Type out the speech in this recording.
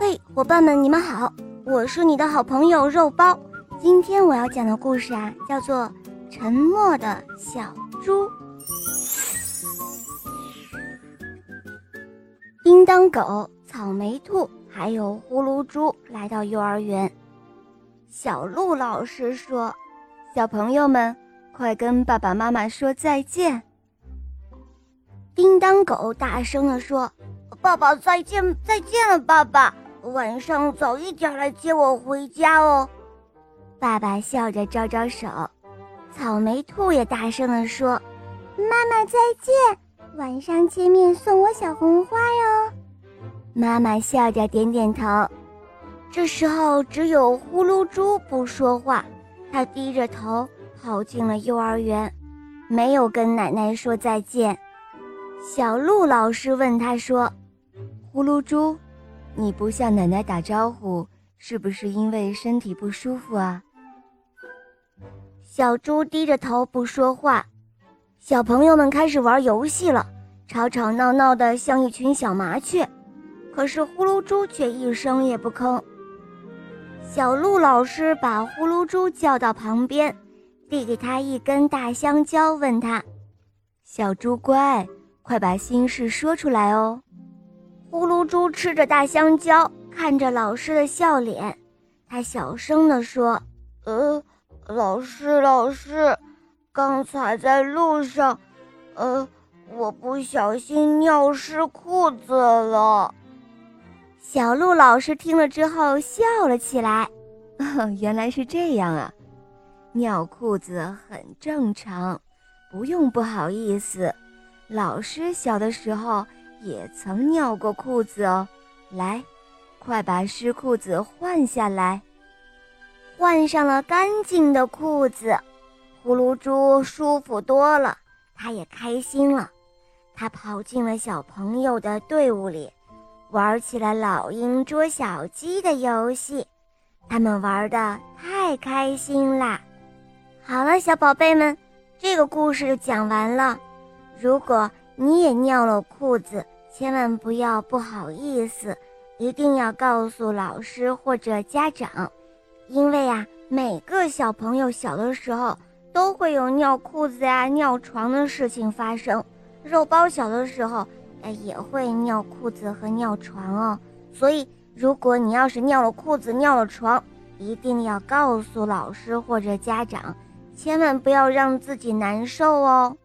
嘿，伙伴们，你们好，我是你的好朋友肉包。今天我要讲的故事啊，叫做《沉默的小猪》。叮当狗、草莓兔还有呼噜猪来到幼儿园。小鹿老师说：“小朋友们，快跟爸爸妈妈说再见。”叮当狗大声地说：“爸爸再见，再见了，爸爸！晚上早一点来接我回家哦。”爸爸笑着招招手。草莓兔也大声地说：“妈妈再见。”晚上见面送我小红花哟，妈妈笑着点点头。这时候只有呼噜猪不说话，他低着头跑进了幼儿园，没有跟奶奶说再见。小鹿老师问他说：“呼噜猪，你不向奶奶打招呼，是不是因为身体不舒服啊？”小猪低着头不说话。小朋友们开始玩游戏了，吵吵闹闹的像一群小麻雀。可是呼噜猪却一声也不吭。小鹿老师把呼噜猪叫到旁边，递给他一根大香蕉，问他：“小猪乖，快把心事说出来哦。”呼噜猪吃着大香蕉，看着老师的笑脸，他小声地说：“呃，老师，老师。”刚才在路上，呃，我不小心尿湿裤子了。小鹿老师听了之后笑了起来，原来是这样啊，尿裤子很正常，不用不好意思。老师小的时候也曾尿过裤子哦。来，快把湿裤子换下来。换上了干净的裤子。呼噜猪舒服多了，他也开心了。他跑进了小朋友的队伍里，玩起了老鹰捉小鸡的游戏。他们玩的太开心啦！好了，小宝贝们，这个故事就讲完了。如果你也尿了裤子，千万不要不好意思，一定要告诉老师或者家长，因为啊，每个小朋友小的时候。都会有尿裤子呀、尿床的事情发生。肉包小的时候，哎，也会尿裤子和尿床哦。所以，如果你要是尿了裤子、尿了床，一定要告诉老师或者家长，千万不要让自己难受哦。